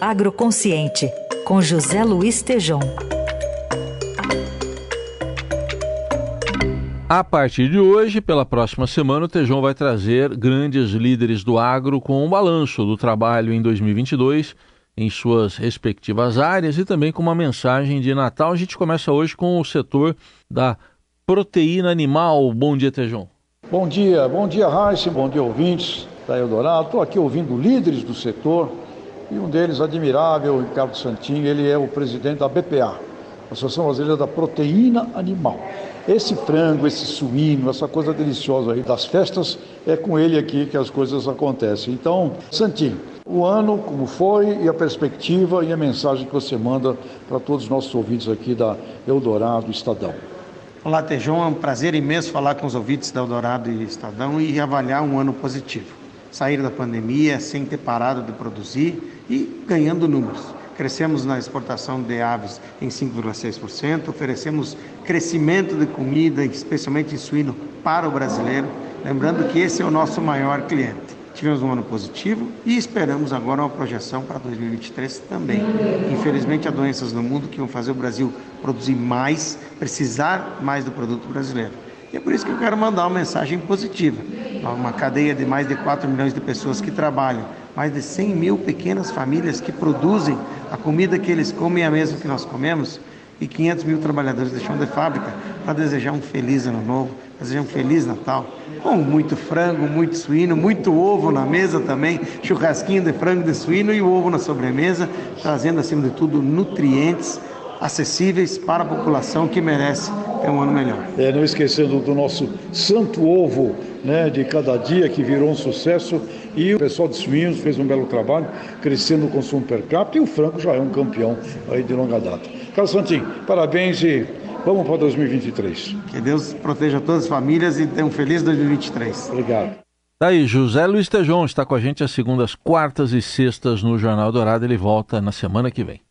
Agroconsciente, com José Luiz Tejom. A partir de hoje, pela próxima semana, o Tejão vai trazer grandes líderes do agro com um balanço do trabalho em 2022 em suas respectivas áreas e também com uma mensagem de Natal. A gente começa hoje com o setor da proteína animal. Bom dia, Tejão. Bom dia, bom dia, Raíssa, bom dia, ouvintes da Eldorado. Estou aqui ouvindo líderes do setor e um deles, admirável, Ricardo Santinho, ele é o presidente da BPA, Associação Brasileira da Proteína Animal. Esse frango, esse suíno, essa coisa deliciosa aí das festas, é com ele aqui que as coisas acontecem. Então, Santinho, o ano como foi e a perspectiva e a mensagem que você manda para todos os nossos ouvintes aqui da Eldorado Estadão. Olá, Tejão, é um prazer imenso falar com os ouvintes da Eldorado e Estadão e avaliar um ano positivo. Sair da pandemia sem ter parado de produzir e ganhando números. Crescemos na exportação de aves em 5,6%, oferecemos crescimento de comida, especialmente em suíno, para o brasileiro. Lembrando que esse é o nosso maior cliente. Tivemos um ano positivo e esperamos agora uma projeção para 2023 também. Infelizmente, há doenças no mundo que vão fazer o Brasil produzir mais, precisar mais do produto brasileiro. E é por isso que eu quero mandar uma mensagem positiva. Uma cadeia de mais de 4 milhões de pessoas que trabalham, mais de 100 mil pequenas famílias que produzem a comida que eles comem é a mesma que nós comemos e 500 mil trabalhadores de chão de fábrica para desejar um feliz ano novo, desejar um feliz Natal, com muito frango, muito suíno, muito ovo na mesa também, churrasquinho de frango de suíno e ovo na sobremesa, trazendo acima de tudo nutrientes acessíveis para a população que merece ter um ano melhor. É, não esquecendo do nosso santo ovo né, de cada dia, que virou um sucesso, e o pessoal de suínos fez um belo trabalho, crescendo o consumo per capita, e o frango já é um campeão aí de longa data. Carlos Santinho, parabéns e vamos para 2023. Que Deus proteja todas as famílias e tenha um feliz 2023. Obrigado. Tá aí, José Luiz Tejon está com a gente às segundas, quartas e sextas no Jornal Dourado. Ele volta na semana que vem.